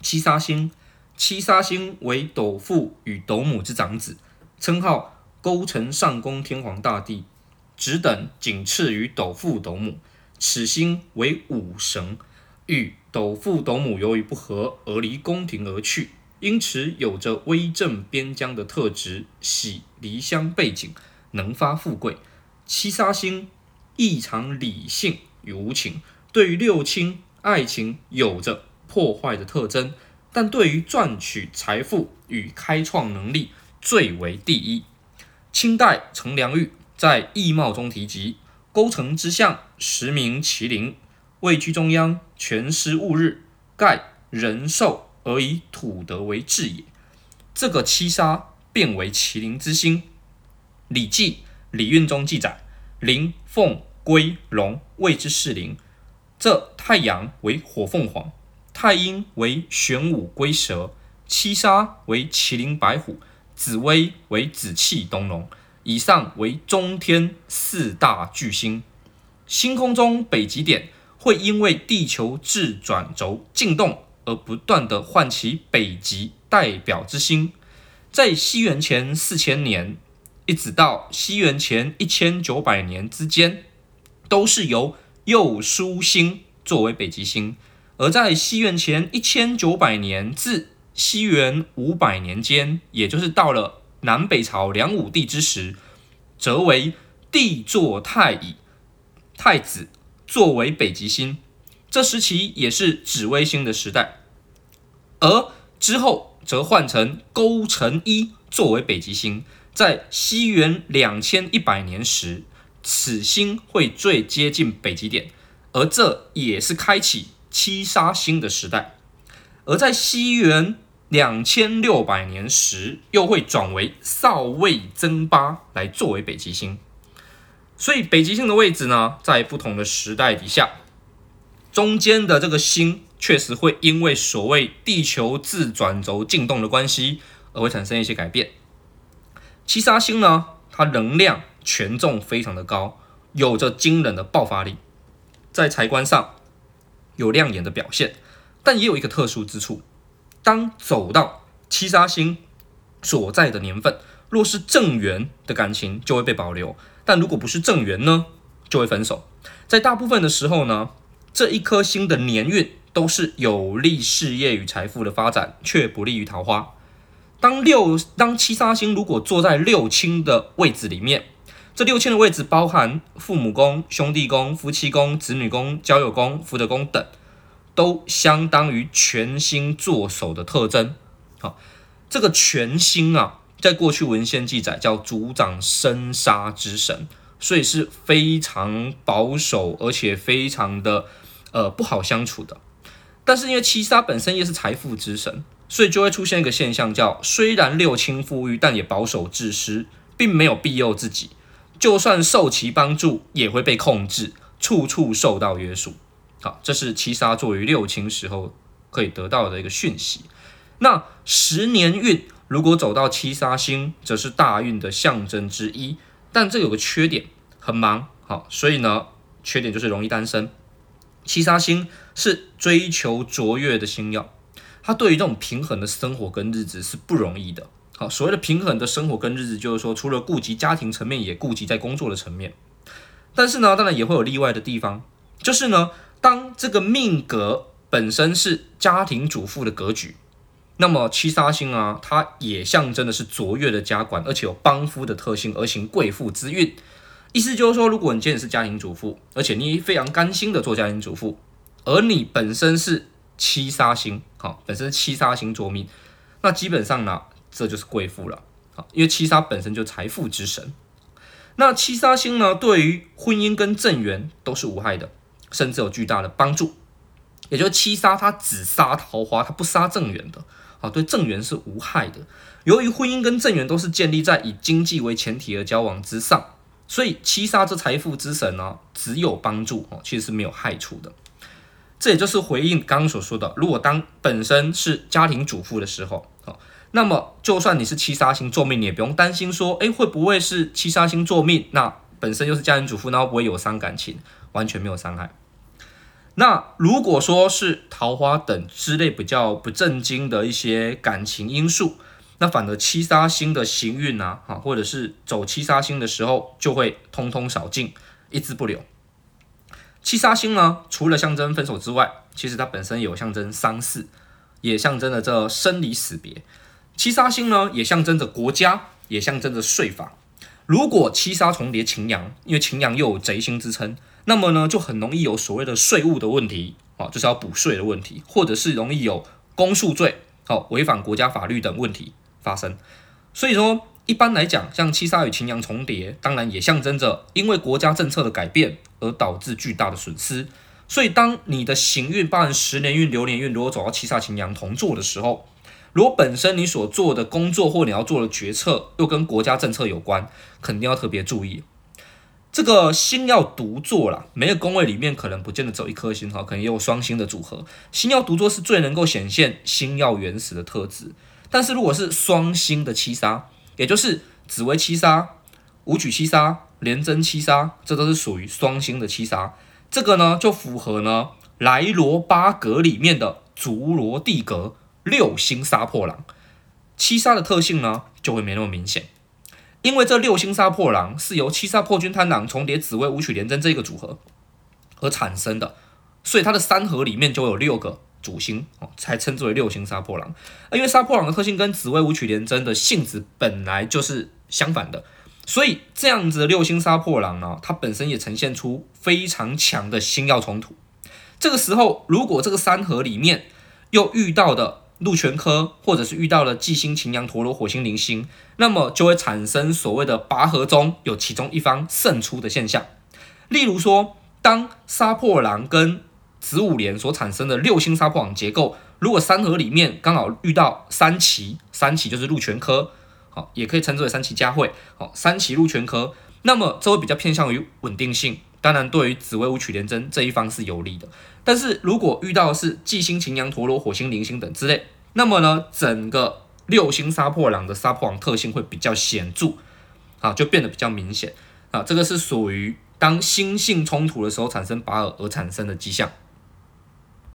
七杀星，七杀星为斗父与斗母之长子，称号勾陈上宫天皇大帝，职等仅次于斗父斗母。此星为武神，与斗父斗母由于不和而离宫廷而去，因此有着威震边疆的特质，喜离乡背井，能发富贵。七杀星异常理性与无情，对于六亲爱情有着破坏的特征，但对于赚取财富与开创能力最为第一。清代程良玉在《易貌》中提及。勾城之相，实名麒麟，位居中央，权施物日，盖人寿而以土德为治也。这个七杀变为麒麟之星，《礼记·礼运》中记载：麟、凤、龟、龙，谓之四灵。这太阳为火凤凰，太阴为玄武龟蛇，七杀为麒麟白虎，紫微为紫气东龙。以上为中天四大巨星，星空中北极点会因为地球自转轴进动而不断地唤起北极代表之星。在西元前四千年一直到西元前一千九百年之间，都是由右枢星作为北极星；而在西元前一千九百年至西元五百年间，也就是到了。南北朝梁武帝之时，则为帝座太乙，太子作为北极星，这时期也是紫微星的时代。而之后则换成勾陈一作为北极星，在西元两千一百年时，此星会最接近北极点，而这也是开启七杀星的时代。而在西元。两千六百年时，又会转为少尉增八来作为北极星，所以北极星的位置呢，在不同的时代底下，中间的这个星确实会因为所谓地球自转轴进动的关系，而会产生一些改变。七杀星呢，它能量权重非常的高，有着惊人的爆发力，在财官上有亮眼的表现，但也有一个特殊之处。当走到七杀星所在的年份，若是正缘的感情就会被保留；但如果不是正缘呢，就会分手。在大部分的时候呢，这一颗星的年运都是有利事业与财富的发展，却不利于桃花。当六当七杀星如果坐在六亲的位置里面，这六亲的位置包含父母宫、兄弟宫、夫妻宫、子女宫、交友宫、福德宫等。都相当于全星坐守的特征。好，这个全星啊，在过去文献记载叫族长生杀之神，所以是非常保守，而且非常的呃不好相处的。但是因为七杀本身也是财富之神，所以就会出现一个现象，叫虽然六亲富裕，但也保守自私，并没有庇佑自己。就算受其帮助，也会被控制，处处受到约束。好，这是七杀作为六亲时候可以得到的一个讯息。那十年运如果走到七杀星，则是大运的象征之一。但这有个缺点，很忙。好，所以呢，缺点就是容易单身。七杀星是追求卓越的星曜，它对于这种平衡的生活跟日子是不容易的。好，所谓的平衡的生活跟日子，就是说除了顾及家庭层面，也顾及在工作的层面。但是呢，当然也会有例外的地方，就是呢。当这个命格本身是家庭主妇的格局，那么七杀星啊，它也象征的是卓越的家管，而且有帮夫的特性，而行贵妇之运。意思就是说，如果你今天是家庭主妇，而且你非常甘心的做家庭主妇，而你本身是七杀星，好，本身是七杀星坐命，那基本上呢，这就是贵妇了，好，因为七杀本身就财富之神。那七杀星呢，对于婚姻跟正缘都是无害的。甚至有巨大的帮助，也就是七杀它只杀桃花，它不杀正缘的，啊，对正缘是无害的。由于婚姻跟正缘都是建立在以经济为前提而交往之上，所以七杀这财富之神呢，只有帮助哦，其实是没有害处的。这也就是回应刚刚所说的，如果当本身是家庭主妇的时候，那么就算你是七杀星坐命，你也不用担心说，哎，会不会是七杀星坐命？那本身又是家庭主妇，那会不会有伤感情？完全没有伤害。那如果说是桃花等之类比较不正经的一些感情因素，那反而七杀星的行运啊，哈，或者是走七杀星的时候，就会通通扫尽，一字不留。七杀星呢，除了象征分手之外，其实它本身有象征丧事，也象征着这生离死别。七杀星呢，也象征着国家，也象征着税法。如果七杀重叠擎羊，因为擎羊又有贼星之称，那么呢，就很容易有所谓的税务的问题啊，就是要补税的问题，或者是容易有公诉罪，好，违反国家法律等问题发生。所以说，一般来讲，像七杀与擎羊重叠，当然也象征着因为国家政策的改变而导致巨大的损失。所以，当你的行运，包含十年运、流年运，如果走到七杀擎羊同坐的时候，如果本身你所做的工作或你要做的决策又跟国家政策有关，肯定要特别注意。这个星要独坐啦，每个宫位里面可能不见得只有一颗星哈，可能也有双星的组合。星要独坐是最能够显现星曜原始的特质。但是如果是双星的七杀，也就是紫薇七杀、武曲七杀、廉贞七杀，这都是属于双星的七杀。这个呢就符合呢莱罗八格里面的筑罗地格六星杀破狼。七杀的特性呢就会没那么明显，因为这六星杀破狼是由七杀破军贪狼重叠紫薇武曲廉贞这个组合而产生的，所以它的三合里面就有六个。主星哦，才称之为六星杀破狼。因为杀破狼的特性跟紫薇武曲廉贞的性质本来就是相反的，所以这样子的六星杀破狼呢，它本身也呈现出非常强的星曜冲突。这个时候，如果这个三合里面又遇到的禄权科，或者是遇到了忌星、擎羊、陀罗、火星、铃星，那么就会产生所谓的拔河中有其中一方胜出的现象。例如说，当杀破狼跟子午连所产生的六星杀破狼结构，如果三合里面刚好遇到三奇，三奇就是禄权科，好，也可以称之为三奇佳会，好，三奇禄权科，那么这会比较偏向于稳定性，当然对于紫薇五曲连贞这一方是有利的。但是如果遇到是忌星、擎羊、陀罗、火星、铃星等之类，那么呢，整个六星杀破狼的杀破狼特性会比较显著，啊，就变得比较明显，啊，这个是属于当星性冲突的时候产生拔耳而产生的迹象。